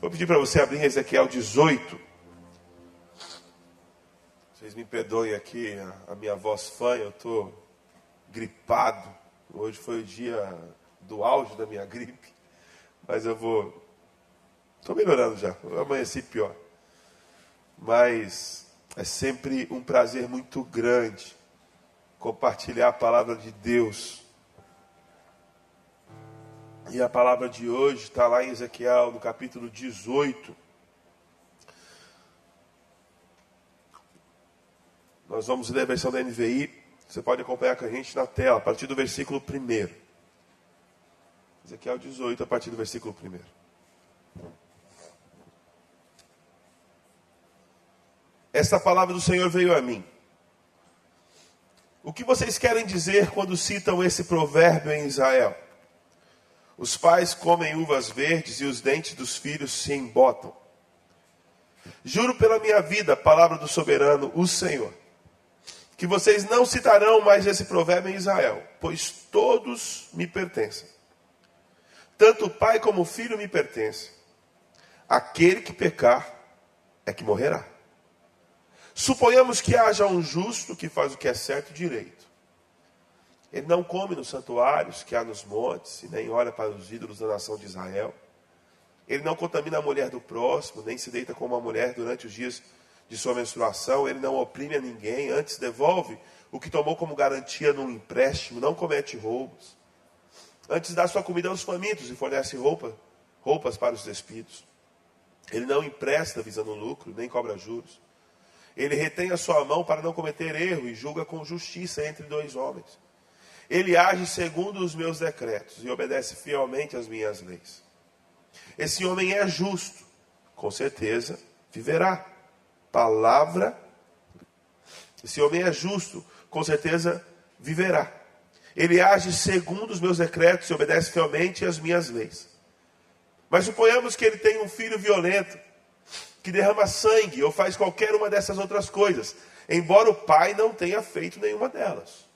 Vou pedir para você abrir Ezequiel 18. Vocês me perdoem aqui a, minha voz fã, eu estou gripado. Hoje foi o dia do auge da minha gripe. Mas eu vou. Estou melhorando já. Eu amanheci pior. Mas é sempre um prazer muito grande compartilhar a palavra de Deus. E a palavra de hoje está lá em Ezequiel, no capítulo 18. Nós vamos ler a versão da NVI. Você pode acompanhar com a gente na tela, a partir do versículo 1. Ezequiel 18, a partir do versículo 1. Esta palavra do Senhor veio a mim. O que vocês querem dizer quando citam esse provérbio em Israel? Os pais comem uvas verdes e os dentes dos filhos se embotam. Juro pela minha vida, palavra do soberano, o Senhor, que vocês não citarão mais esse provérbio em Israel, pois todos me pertencem. Tanto o pai como o filho me pertencem. Aquele que pecar é que morrerá. Suponhamos que haja um justo que faz o que é certo e direito. Ele não come nos santuários que há nos montes, e nem olha para os ídolos da nação de Israel. Ele não contamina a mulher do próximo, nem se deita com uma mulher durante os dias de sua menstruação. Ele não oprime a ninguém, antes devolve o que tomou como garantia num empréstimo, não comete roubos. Antes dá sua comida aos famintos e fornece roupa, roupas para os despidos. Ele não empresta visando lucro, nem cobra juros. Ele retém a sua mão para não cometer erro e julga com justiça entre dois homens. Ele age segundo os meus decretos e obedece fielmente às minhas leis. Esse homem é justo, com certeza viverá. Palavra. Esse homem é justo, com certeza viverá. Ele age segundo os meus decretos e obedece fielmente às minhas leis. Mas suponhamos que ele tem um filho violento que derrama sangue ou faz qualquer uma dessas outras coisas, embora o pai não tenha feito nenhuma delas.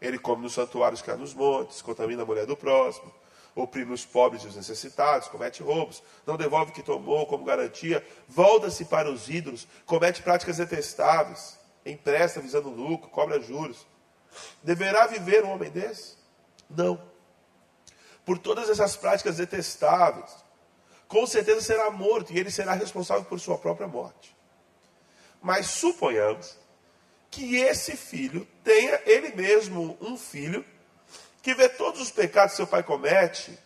Ele come nos santuários que há nos montes, contamina a mulher do próximo, oprime os pobres e os necessitados, comete roubos, não devolve o que tomou como garantia, volta-se para os ídolos, comete práticas detestáveis, empresta visando lucro, cobra juros. Deverá viver um homem desse? Não. Por todas essas práticas detestáveis, com certeza será morto e ele será responsável por sua própria morte. Mas suponhamos que esse filho tenha ele mesmo um filho que vê todos os pecados que seu pai comete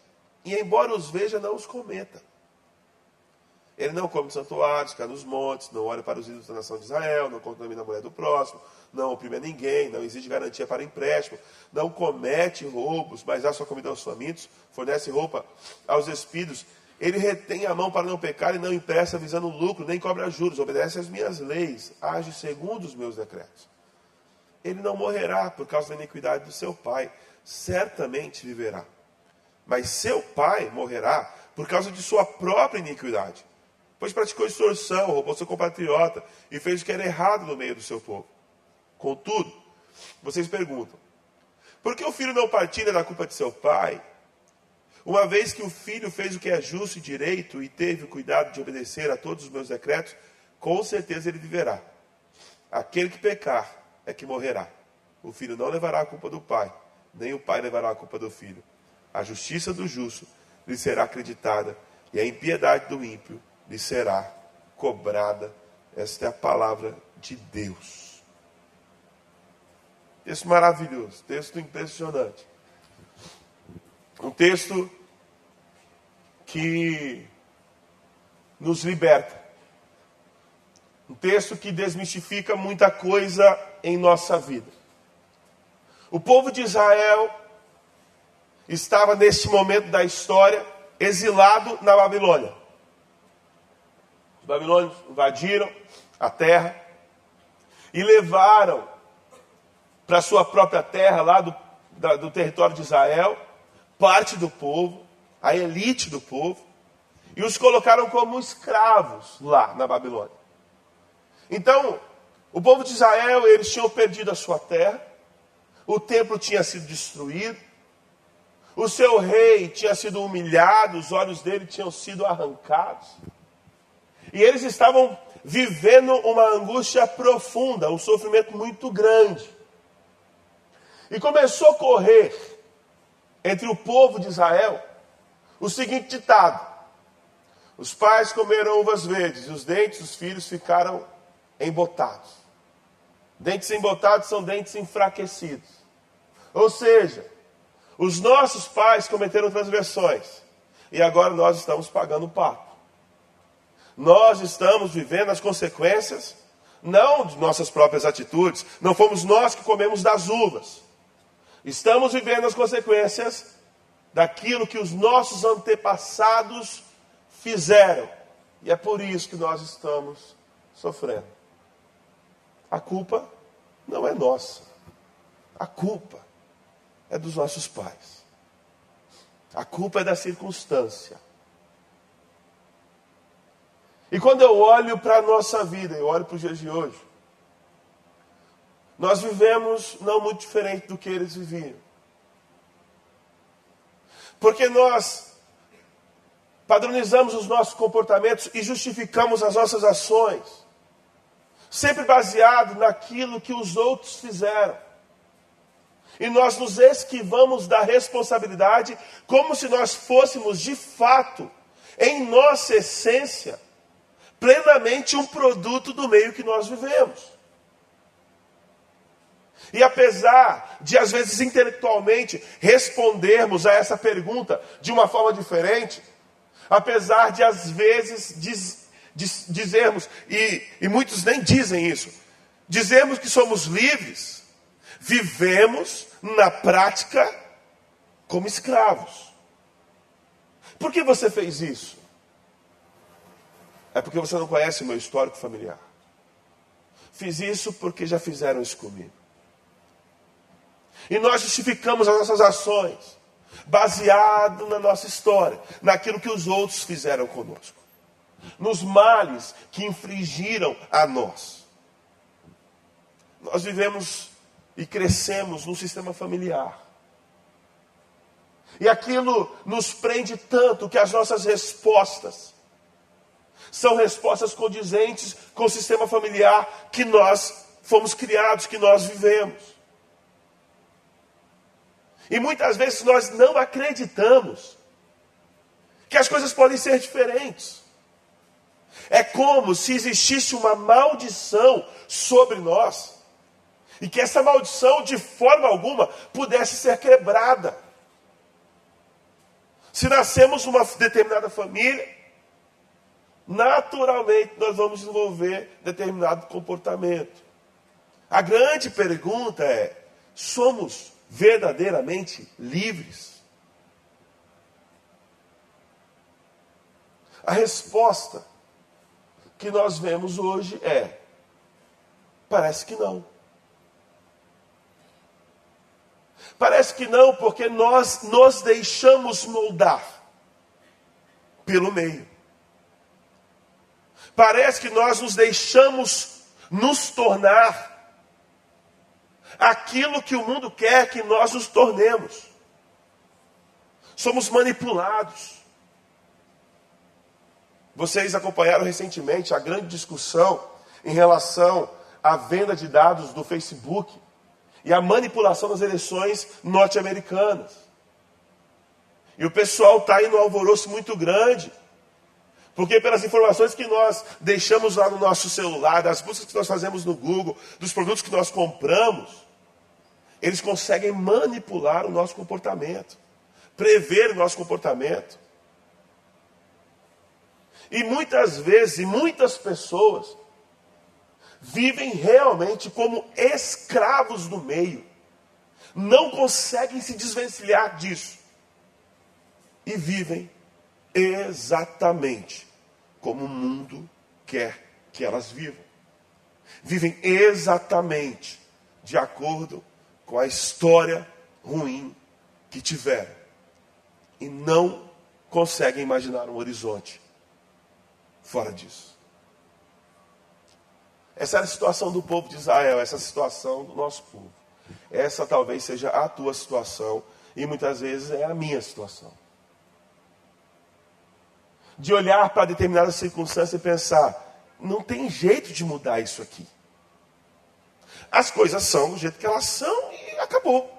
e, embora os veja, não os cometa. Ele não come santuários, cai nos montes, não olha para os ídolos da nação de Israel, não contamina a mulher do próximo, não oprime a ninguém, não exige garantia para empréstimo, não comete roubos, mas dá sua comida aos famintos, fornece roupa aos despidos ele retém a mão para não pecar e não empresta visando lucro, nem cobra juros, obedece às minhas leis, age segundo os meus decretos. Ele não morrerá por causa da iniquidade do seu pai, certamente viverá. Mas seu pai morrerá por causa de sua própria iniquidade, pois praticou extorsão, roubou seu compatriota e fez o que era errado no meio do seu povo. Contudo, vocês perguntam: por que o filho não partilha da culpa de seu pai? Uma vez que o filho fez o que é justo e direito e teve o cuidado de obedecer a todos os meus decretos, com certeza ele viverá. Aquele que pecar é que morrerá. O filho não levará a culpa do pai, nem o pai levará a culpa do filho. A justiça do justo lhe será acreditada e a impiedade do ímpio lhe será cobrada. Esta é a palavra de Deus. Texto maravilhoso, texto impressionante. Um texto que nos liberta. Um texto que desmistifica muita coisa em nossa vida. O povo de Israel estava neste momento da história exilado na Babilônia. Os babilônios invadiram a terra e levaram para sua própria terra, lá do, da, do território de Israel, parte do povo, a elite do povo, e os colocaram como escravos lá na Babilônia. Então, o povo de Israel, eles tinham perdido a sua terra, o templo tinha sido destruído, o seu rei tinha sido humilhado, os olhos dele tinham sido arrancados. E eles estavam vivendo uma angústia profunda, um sofrimento muito grande. E começou a correr entre o povo de Israel o seguinte ditado: Os pais comeram uvas verdes e os dentes dos filhos ficaram embotados. Dentes embotados são dentes enfraquecidos. Ou seja, os nossos pais cometeram transgressões e agora nós estamos pagando o pato. Nós estamos vivendo as consequências não de nossas próprias atitudes, não fomos nós que comemos das uvas. Estamos vivendo as consequências daquilo que os nossos antepassados fizeram. E é por isso que nós estamos sofrendo. A culpa não é nossa. A culpa é dos nossos pais. A culpa é da circunstância. E quando eu olho para a nossa vida, eu olho para os dias de hoje, nós vivemos não muito diferente do que eles viviam. Porque nós padronizamos os nossos comportamentos e justificamos as nossas ações, sempre baseado naquilo que os outros fizeram. E nós nos esquivamos da responsabilidade como se nós fôssemos de fato, em nossa essência, plenamente um produto do meio que nós vivemos. E apesar de, às vezes, intelectualmente respondermos a essa pergunta de uma forma diferente, apesar de, às vezes, diz, diz, dizermos, e, e muitos nem dizem isso, dizemos que somos livres, vivemos na prática como escravos. Por que você fez isso? É porque você não conhece o meu histórico familiar. Fiz isso porque já fizeram isso comigo. E nós justificamos as nossas ações baseado na nossa história, naquilo que os outros fizeram conosco, nos males que infligiram a nós. Nós vivemos e crescemos num sistema familiar. E aquilo nos prende tanto que as nossas respostas são respostas condizentes com o sistema familiar que nós fomos criados, que nós vivemos. E muitas vezes nós não acreditamos que as coisas podem ser diferentes. É como se existisse uma maldição sobre nós e que essa maldição, de forma alguma, pudesse ser quebrada. Se nascemos numa determinada família, naturalmente nós vamos desenvolver determinado comportamento. A grande pergunta é: somos verdadeiramente livres? A resposta que nós vemos hoje é: parece que não. Parece que não, porque nós nos deixamos moldar pelo meio. Parece que nós nos deixamos nos tornar aquilo que o mundo quer que nós nos tornemos. Somos manipulados. Vocês acompanharam recentemente a grande discussão em relação à venda de dados do Facebook e a manipulação das eleições norte-americanas. E o pessoal está aí no alvoroço muito grande. Porque pelas informações que nós deixamos lá no nosso celular, das buscas que nós fazemos no Google, dos produtos que nós compramos, eles conseguem manipular o nosso comportamento, prever o nosso comportamento. E muitas vezes, muitas pessoas, vivem realmente como escravos do meio, não conseguem se desvencilhar disso, e vivem exatamente como o mundo quer que elas vivam. Vivem exatamente de acordo com a história ruim que tiveram e não conseguem imaginar um horizonte fora disso. Essa era a situação do povo de Israel, essa é a situação do nosso povo. Essa talvez seja a tua situação E muitas vezes é a minha situação. De olhar para determinada circunstância e pensar: não tem jeito de mudar isso aqui. As coisas são do jeito que elas são e acabou.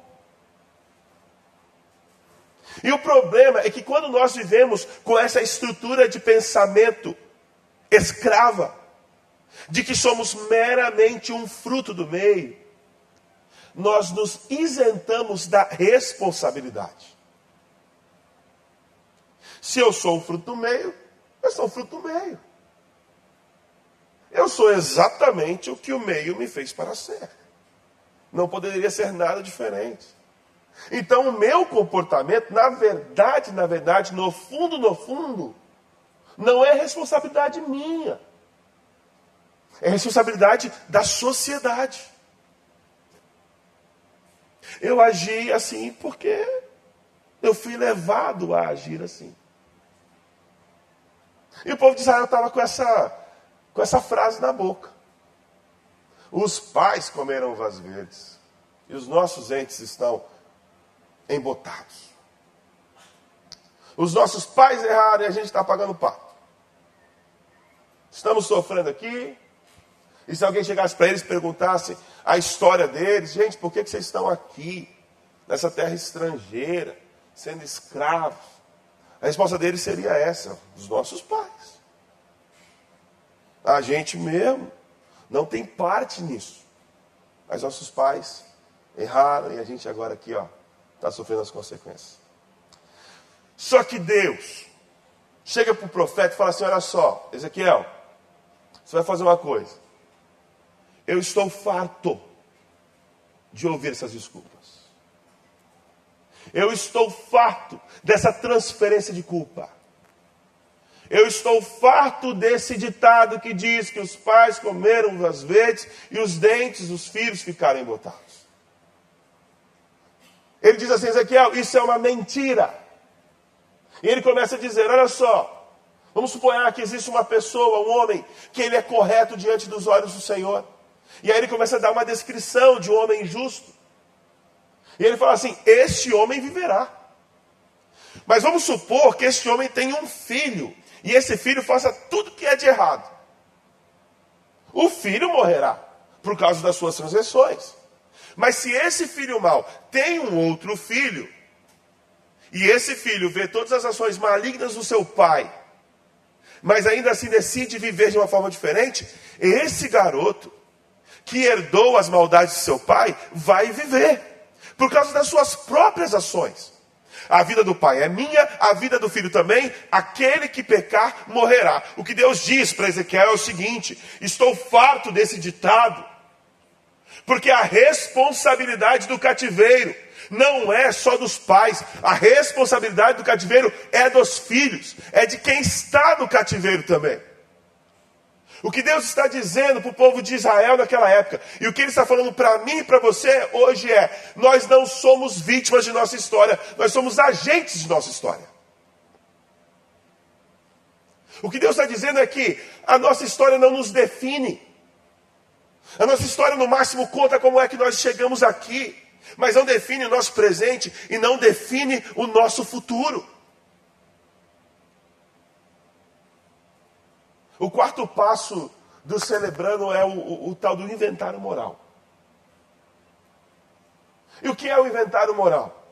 E o problema é que quando nós vivemos com essa estrutura de pensamento escrava, de que somos meramente um fruto do meio, nós nos isentamos da responsabilidade. Se eu sou um fruto do meio, eu sou um fruto do meio. Eu sou exatamente o que o meio me fez para ser. Não poderia ser nada diferente. Então, o meu comportamento, na verdade, na verdade, no fundo, no fundo, não é responsabilidade minha. É responsabilidade da sociedade. Eu agi assim porque eu fui levado a agir assim. E o povo de Israel estava com essa, com essa frase na boca. Os pais comeram uvas verdes e os nossos entes estão embotados. Os nossos pais erraram e a gente está pagando pato. Estamos sofrendo aqui. E se alguém chegasse para eles e perguntasse a história deles, gente, por que, que vocês estão aqui, nessa terra estrangeira, sendo escravos? A resposta deles seria essa: os nossos pais. A gente mesmo não tem parte nisso. Mas nossos pais erraram e a gente agora aqui, ó, está sofrendo as consequências. Só que Deus chega para o profeta e fala assim: olha só, Ezequiel, você vai fazer uma coisa. Eu estou farto de ouvir essas desculpas. Eu estou farto dessa transferência de culpa. Eu estou farto desse ditado que diz que os pais comeram as verdes e os dentes dos filhos ficaram embotados. Ele diz assim, Ezequiel, isso é uma mentira. E ele começa a dizer: olha só, vamos supor que existe uma pessoa, um homem, que ele é correto diante dos olhos do Senhor. E aí ele começa a dar uma descrição de um homem justo. E ele fala assim: este homem viverá. Mas vamos supor que este homem tem um filho, e esse filho faça tudo que é de errado. O filho morrerá por causa das suas transgressões. Mas se esse filho mau tem um outro filho, e esse filho vê todas as ações malignas do seu pai, mas ainda assim decide viver de uma forma diferente, esse garoto que herdou as maldades de seu pai vai viver por causa das suas próprias ações. A vida do pai é minha, a vida do filho também. Aquele que pecar morrerá. O que Deus diz para Ezequiel é o seguinte: estou farto desse ditado porque a responsabilidade do cativeiro não é só dos pais, a responsabilidade do cativeiro é dos filhos, é de quem está no cativeiro também. O que Deus está dizendo para o povo de Israel naquela época, e o que Ele está falando para mim e para você hoje é: nós não somos vítimas de nossa história, nós somos agentes de nossa história. O que Deus está dizendo é que a nossa história não nos define. A nossa história, no máximo, conta como é que nós chegamos aqui, mas não define o nosso presente e não define o nosso futuro. O quarto passo do celebrando é o, o, o tal do inventário moral. E o que é o inventário moral?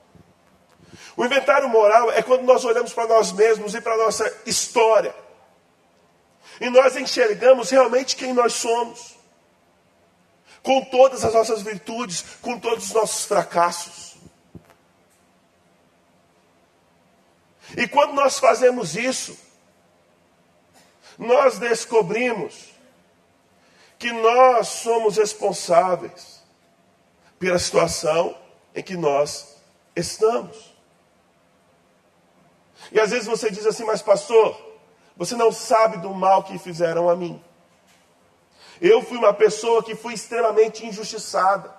O inventário moral é quando nós olhamos para nós mesmos e para a nossa história. E nós enxergamos realmente quem nós somos com todas as nossas virtudes, com todos os nossos fracassos. E quando nós fazemos isso, nós descobrimos que nós somos responsáveis pela situação em que nós estamos. E às vezes você diz assim, mas pastor, você não sabe do mal que fizeram a mim. Eu fui uma pessoa que fui extremamente injustiçada.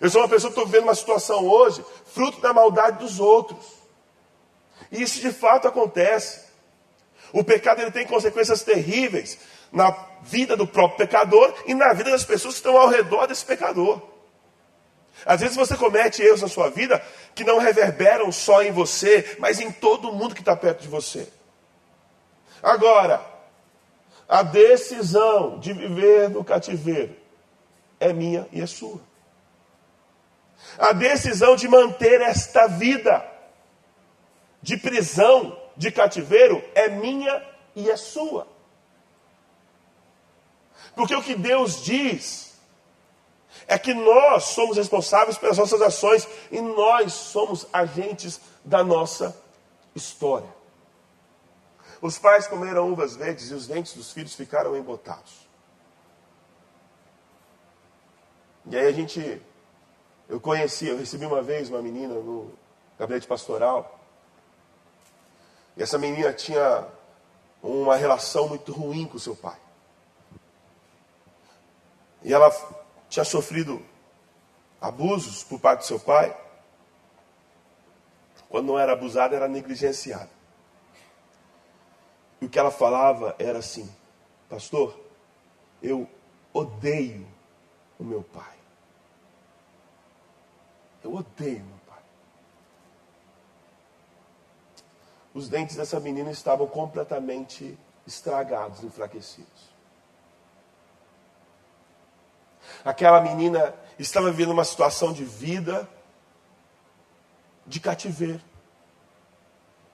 Eu sou uma pessoa que estou vivendo uma situação hoje, fruto da maldade dos outros. E isso de fato acontece. O pecado ele tem consequências terríveis na vida do próprio pecador e na vida das pessoas que estão ao redor desse pecador. Às vezes você comete erros na sua vida que não reverberam só em você, mas em todo mundo que está perto de você. Agora, a decisão de viver no cativeiro é minha e é sua. A decisão de manter esta vida de prisão, de cativeiro, é minha e é sua. Porque o que Deus diz é que nós somos responsáveis pelas nossas ações e nós somos agentes da nossa história. Os pais comeram uvas verdes e os dentes dos filhos ficaram embotados. E aí a gente, eu conheci, eu recebi uma vez uma menina no gabinete pastoral. E essa menina tinha uma relação muito ruim com seu pai. E ela tinha sofrido abusos por parte do seu pai. Quando não era abusada, era negligenciada. E o que ela falava era assim: Pastor, eu odeio o meu pai. Eu odeio meu pai. Os dentes dessa menina estavam completamente estragados, enfraquecidos. Aquela menina estava vivendo uma situação de vida de cativeiro,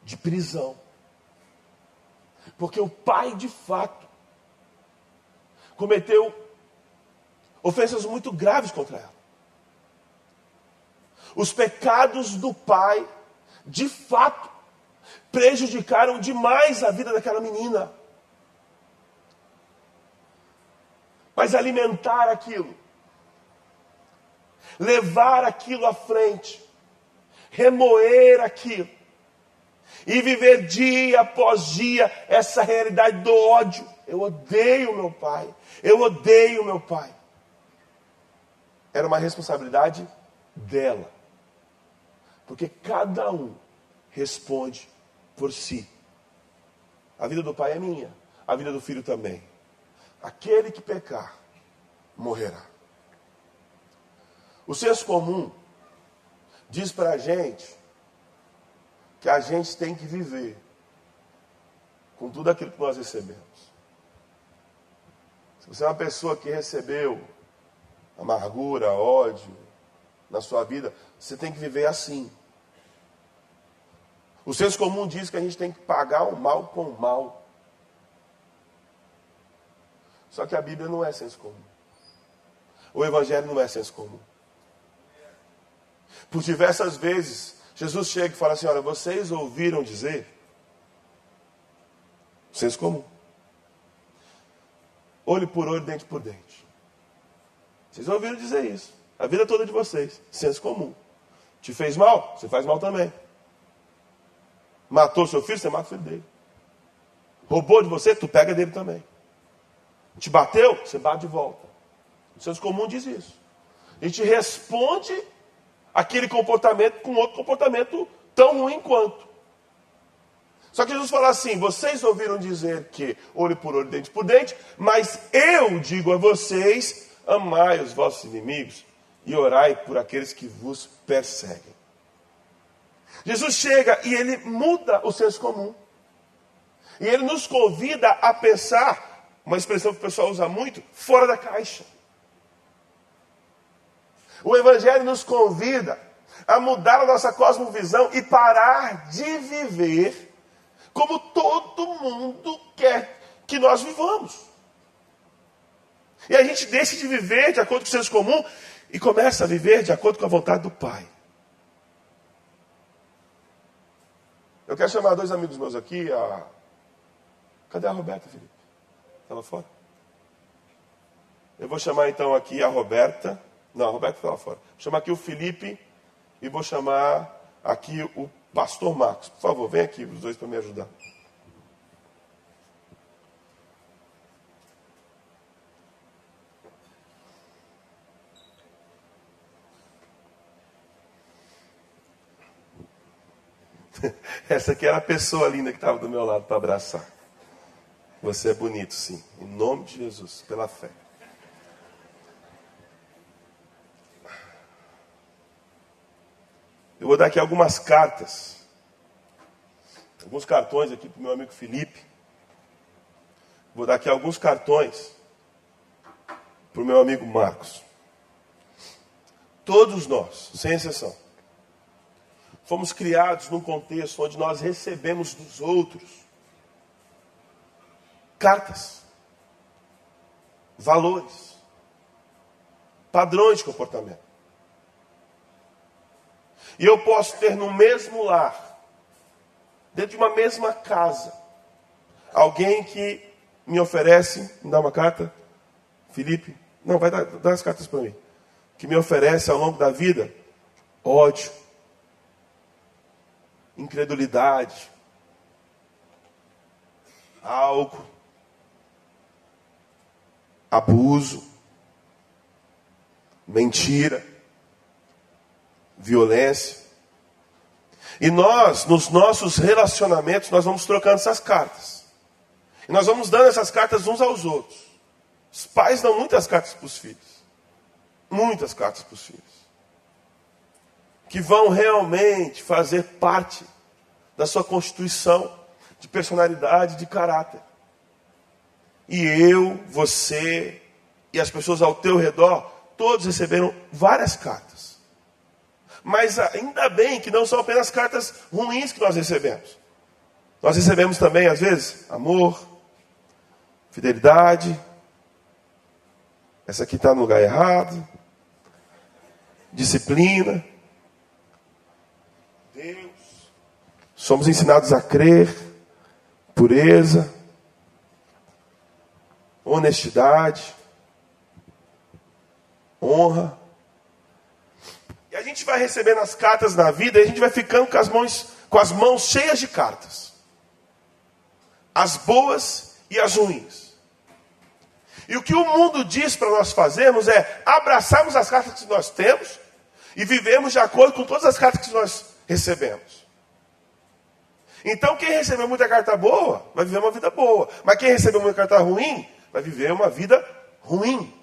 de prisão. Porque o pai, de fato, cometeu ofensas muito graves contra ela. Os pecados do pai, de fato, prejudicaram demais a vida daquela menina. mas alimentar aquilo, levar aquilo à frente, remoer aquilo, e viver dia após dia essa realidade do ódio. Eu odeio meu pai, eu odeio meu pai. Era uma responsabilidade dela, porque cada um responde por si. A vida do pai é minha, a vida do filho também. Aquele que pecar, morrerá. O senso comum diz para a gente que a gente tem que viver com tudo aquilo que nós recebemos. Se você é uma pessoa que recebeu amargura, ódio na sua vida, você tem que viver assim. O senso comum diz que a gente tem que pagar o mal com o mal. Só que a Bíblia não é senso comum. O Evangelho não é senso comum. Por diversas vezes, Jesus chega e fala assim: Olha, vocês ouviram dizer? Senso comum. Olho por olho, dente por dente. Vocês ouviram dizer isso. A vida toda de vocês. Senso comum. Te fez mal? Você faz mal também. Matou seu filho? Você mata o filho dele. Roubou de você? Tu pega dele também. Te bateu? Você bate de volta. O senso comum diz isso. A gente responde aquele comportamento com outro comportamento tão ruim quanto. Só que Jesus fala assim: vocês ouviram dizer que olho por olho, dente por dente, mas eu digo a vocês: amai os vossos inimigos e orai por aqueles que vos perseguem. Jesus chega e ele muda o senso comum. E ele nos convida a pensar uma expressão que o pessoal usa muito, fora da caixa. O Evangelho nos convida a mudar a nossa cosmovisão e parar de viver como todo mundo quer que nós vivamos. E a gente deixa de viver de acordo com o senso comum e começa a viver de acordo com a vontade do Pai. Eu quero chamar dois amigos meus aqui. A... Cadê a Roberta, Felipe? Está lá fora? Eu vou chamar então aqui a Roberta. Não, a Roberta está lá fora. Vou chamar aqui o Felipe e vou chamar aqui o pastor Marcos. Por favor, vem aqui os dois para me ajudar. Essa aqui era a pessoa linda que estava do meu lado para abraçar. Você é bonito, sim. Em nome de Jesus, pela fé. Eu vou dar aqui algumas cartas. Alguns cartões aqui para o meu amigo Felipe. Vou dar aqui alguns cartões para o meu amigo Marcos. Todos nós, sem exceção, fomos criados num contexto onde nós recebemos dos outros cartas, valores, padrões de comportamento. E eu posso ter no mesmo lar, dentro de uma mesma casa, alguém que me oferece, me dá uma carta, Felipe, não, vai dar, dar as cartas para mim, que me oferece ao longo da vida ódio, incredulidade, álcool, abuso, mentira, violência. E nós, nos nossos relacionamentos, nós vamos trocando essas cartas. E nós vamos dando essas cartas uns aos outros. Os pais dão muitas cartas para os filhos. Muitas cartas para os filhos. Que vão realmente fazer parte da sua constituição de personalidade, de caráter. E eu, você e as pessoas ao teu redor, todos receberam várias cartas. Mas ainda bem que não são apenas cartas ruins que nós recebemos. Nós recebemos também, às vezes, amor, fidelidade. Essa aqui está no lugar errado. Disciplina. Deus. Somos ensinados a crer. Pureza honestidade, honra. E a gente vai recebendo as cartas na vida e a gente vai ficando com as mãos, com as mãos cheias de cartas. As boas e as ruins. E o que o mundo diz para nós fazermos é abraçarmos as cartas que nós temos e vivemos de acordo com todas as cartas que nós recebemos. Então, quem recebeu muita carta boa, vai viver uma vida boa. Mas quem recebeu muita carta ruim, vai viver uma vida ruim.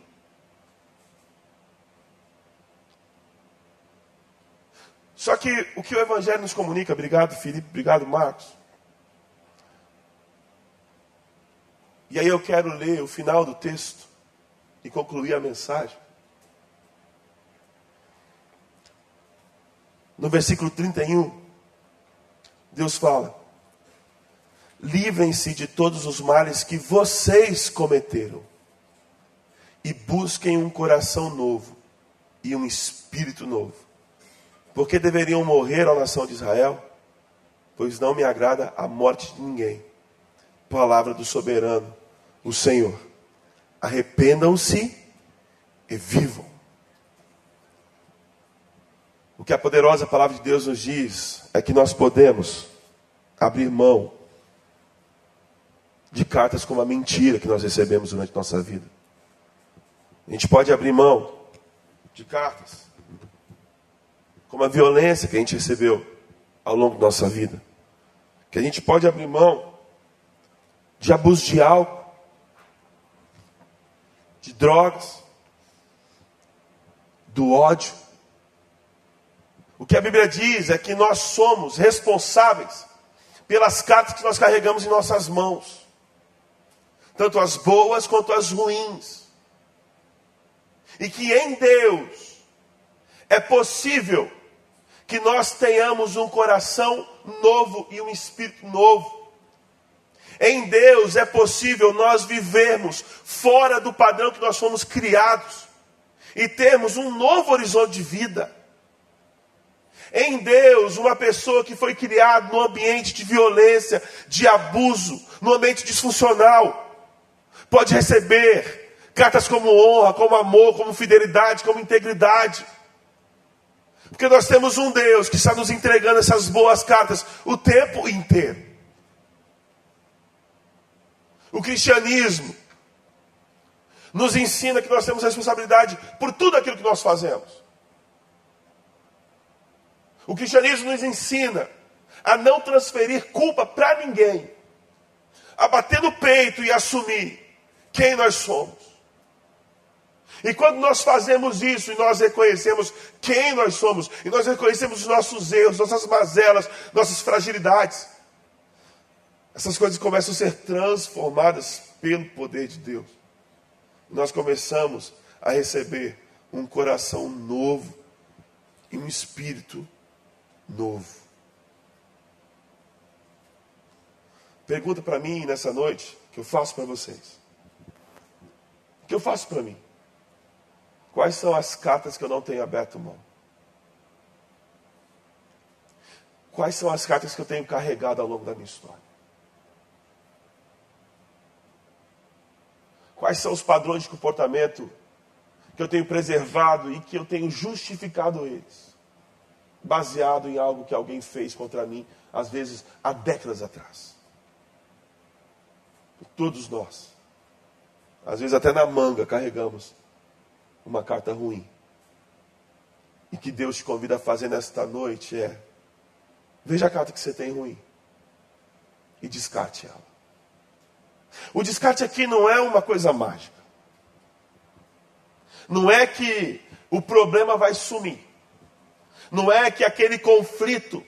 Só que o que o Evangelho nos comunica, obrigado Felipe, obrigado Marcos. E aí eu quero ler o final do texto e concluir a mensagem. No versículo 31, Deus fala: livrem-se de todos os males que vocês cometeram e busquem um coração novo e um espírito novo. Porque deveriam morrer a nação de Israel? Pois não me agrada a morte de ninguém. Palavra do soberano, o Senhor. Arrependam-se e vivam. O que a poderosa palavra de Deus nos diz é que nós podemos abrir mão de cartas como a mentira que nós recebemos durante nossa vida. A gente pode abrir mão de cartas como a violência que a gente recebeu ao longo da nossa vida. Que a gente pode abrir mão de abuso de álcool, de drogas, do ódio. O que a Bíblia diz é que nós somos responsáveis pelas cartas que nós carregamos em nossas mãos tanto as boas quanto as ruins. E que em Deus é possível que nós tenhamos um coração novo e um espírito novo. Em Deus é possível nós vivermos fora do padrão que nós fomos criados e termos um novo horizonte de vida. Em Deus, uma pessoa que foi criada no ambiente de violência, de abuso, no ambiente disfuncional, pode receber cartas como honra, como amor, como fidelidade, como integridade. Porque nós temos um Deus que está nos entregando essas boas cartas o tempo inteiro. O cristianismo nos ensina que nós temos responsabilidade por tudo aquilo que nós fazemos. O cristianismo nos ensina a não transferir culpa para ninguém, a bater no peito e assumir quem nós somos. E quando nós fazemos isso e nós reconhecemos quem nós somos, e nós reconhecemos os nossos erros, nossas mazelas, nossas fragilidades, essas coisas começam a ser transformadas pelo poder de Deus. Nós começamos a receber um coração novo e um espírito novo. Pergunta para mim nessa noite, que eu faço para vocês. O que eu faço para mim? Quais são as cartas que eu não tenho aberto mão? Quais são as cartas que eu tenho carregado ao longo da minha história? Quais são os padrões de comportamento que eu tenho preservado e que eu tenho justificado eles, baseado em algo que alguém fez contra mim, às vezes há décadas atrás? Todos nós às vezes até na manga carregamos uma carta ruim. E que Deus te convida a fazer nesta noite é: veja a carta que você tem ruim e descarte ela. O descarte aqui não é uma coisa mágica. Não é que o problema vai sumir. Não é que aquele conflito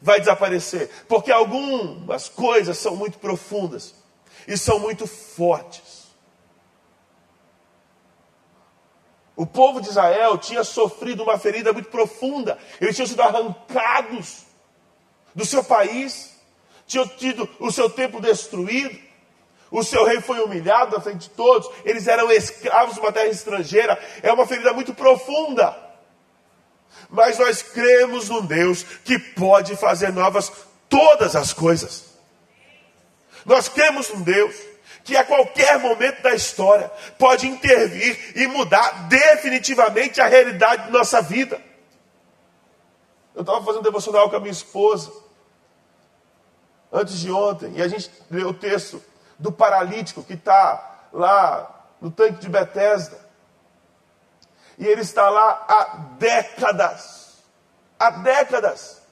vai desaparecer. Porque algumas coisas são muito profundas e são muito fortes. O povo de Israel tinha sofrido uma ferida muito profunda. Eles tinham sido arrancados do seu país, tinham tido o seu templo destruído, o seu rei foi humilhado na frente de todos, eles eram escravos de uma terra estrangeira. É uma ferida muito profunda. Mas nós cremos num Deus que pode fazer novas todas as coisas. Nós cremos num Deus que a qualquer momento da história pode intervir e mudar definitivamente a realidade de nossa vida. Eu estava fazendo devocional com a minha esposa antes de ontem, e a gente leu o texto do paralítico que está lá no tanque de Betesda. E ele está lá há décadas, há décadas,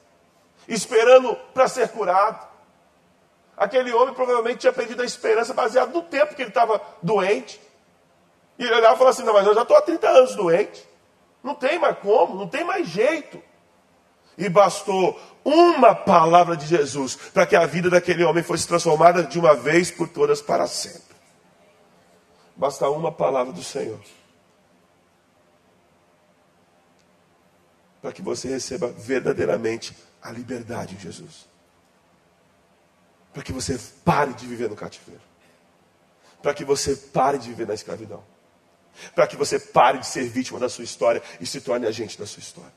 esperando para ser curado. Aquele homem provavelmente tinha perdido a esperança baseado no tempo que ele estava doente. E ele olhava e falava assim: Não, mas eu já estou há 30 anos doente. Não tem mais como, não tem mais jeito. E bastou uma palavra de Jesus para que a vida daquele homem fosse transformada de uma vez por todas para sempre. Basta uma palavra do Senhor. Para que você receba verdadeiramente a liberdade em Jesus. Para que você pare de viver no cativeiro, para que você pare de viver na escravidão, para que você pare de ser vítima da sua história e se torne agente da sua história,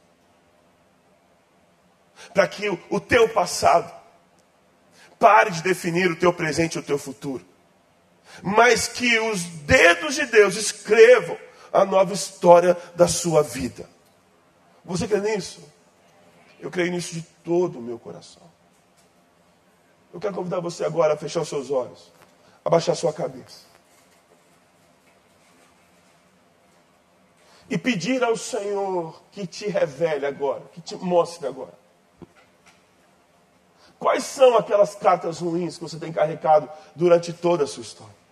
para que o, teu passado pare de definir o teu presente e o teu futuro, mas que os dedos de Deus escrevam a nova história da sua vida. Você crê nisso? Eu creio nisso de todo o meu coração. Eu quero convidar você agora a fechar os seus olhos, abaixar sua cabeça. E pedir ao Senhor que te revele agora, que te mostre agora. Quais são aquelas cartas ruins que você tem carregado durante toda a sua história?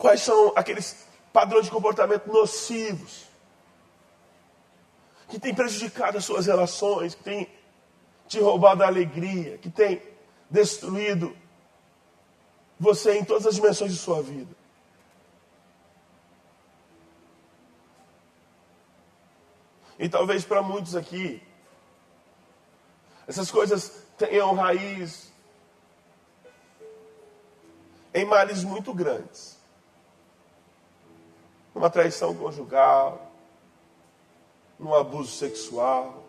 Quais são aqueles padrões de comportamento nocivos que tem prejudicado as suas relações, que tem te roubado a alegria, que tem destruído você em todas as dimensões de sua vida. E talvez para muitos aqui, essas coisas tenham raiz em males muito grandes. Uma traição conjugal, no abuso sexual,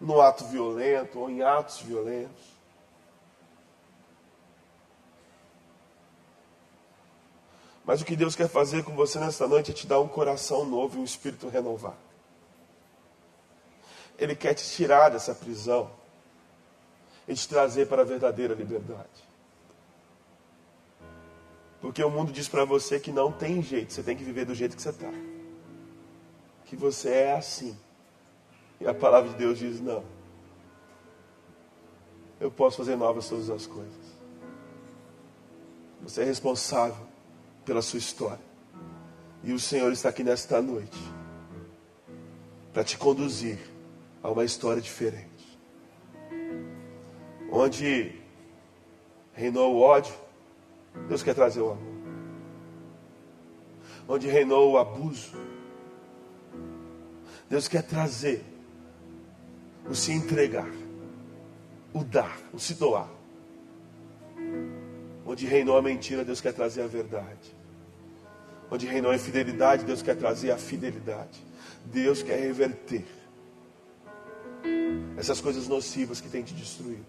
no ato violento ou em atos violentos. Mas o que Deus quer fazer com você nessa noite é te dar um coração novo e um espírito renovado. Ele quer te tirar dessa prisão e te trazer para a verdadeira liberdade. Porque o mundo diz para você que não tem jeito, você tem que viver do jeito que você está que você é assim. E a palavra de Deus diz: não. Eu posso fazer novas todas as coisas. Você é responsável pela sua história. E o Senhor está aqui nesta noite para te conduzir a uma história diferente. Onde reinou o ódio, Deus quer trazer o amor. Onde reinou o abuso, Deus quer trazer o se entregar, o dar, o se doar. Onde reinou a mentira, Deus quer trazer a verdade. Onde reinou a infidelidade, Deus quer trazer a fidelidade. Deus quer reverter essas coisas nocivas que têm te destruído.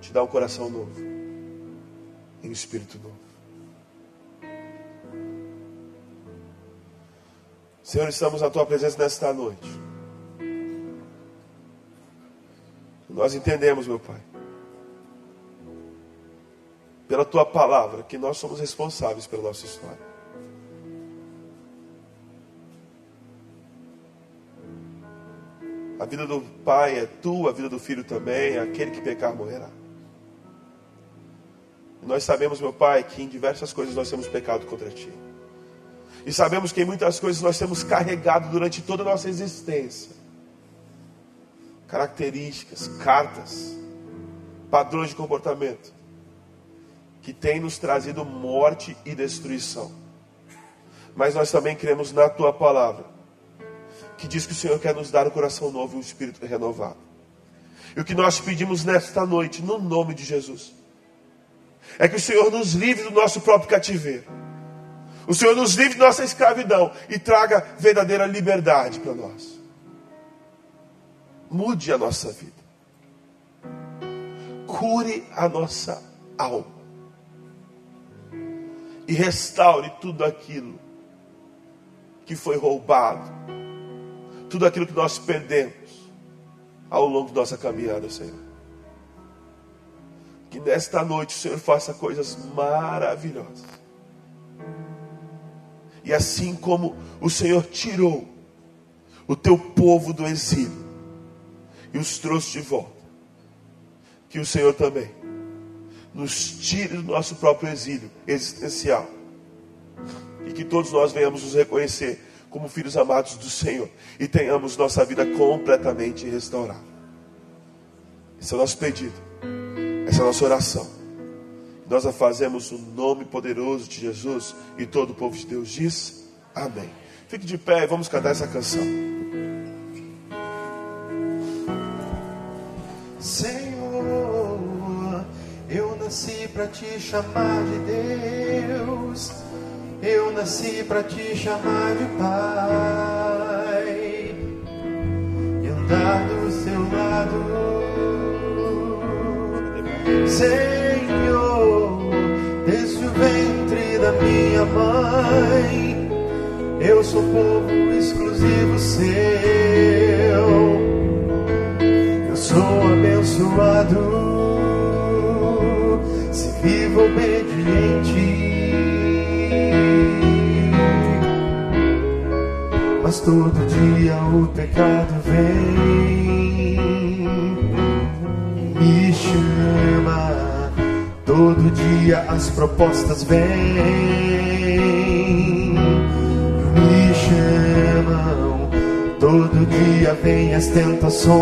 Te dá um coração novo e um espírito novo. Senhor, estamos na tua presença nesta noite. Nós entendemos, meu Pai, pela tua palavra, que nós somos responsáveis pela nossa história. A vida do pai é tua, a vida do filho também, aquele que pecar morrerá. Nós sabemos, meu Pai, que em diversas coisas nós temos pecado contra ti. E sabemos que em muitas coisas nós temos carregado durante toda a nossa existência características, cartas, padrões de comportamento que têm nos trazido morte e destruição. Mas nós também cremos na tua palavra, que diz que o Senhor quer nos dar um coração novo e um espírito renovado. E o que nós pedimos nesta noite, no nome de Jesus, é que o Senhor nos livre do nosso próprio cativeiro o Senhor nos livre de nossa escravidão e traga verdadeira liberdade para nós. Mude a nossa vida. Cure a nossa alma. E restaure tudo aquilo que foi roubado. Tudo aquilo que nós perdemos ao longo da nossa caminhada, Senhor. Que nesta noite o Senhor faça coisas maravilhosas. E assim como o Senhor tirou o teu povo do exílio e os trouxe de volta, que o Senhor também nos tire do nosso próprio exílio existencial. E que todos nós venhamos nos reconhecer como filhos amados do Senhor e tenhamos nossa vida completamente restaurada. Esse é o nosso pedido, essa é a nossa oração. Nós a fazemos no nome poderoso de Jesus e todo o povo de Deus diz amém. Fique de pé e vamos cantar essa canção. Senhor, eu nasci para te chamar de Deus. Eu nasci para te chamar de Pai e andar do seu lado. Senhor, da minha mãe. Eu sou povo exclusivo seu. Eu sou abençoado se vivo obediente. Mas todo dia o pecado vem me chama Todo dia as propostas vêm, me chamam. Todo dia vêm as tentações,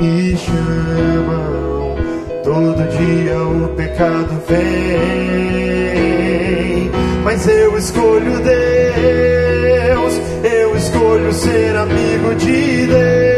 me chamam. Todo dia o pecado vem, mas eu escolho Deus, eu escolho ser amigo de Deus.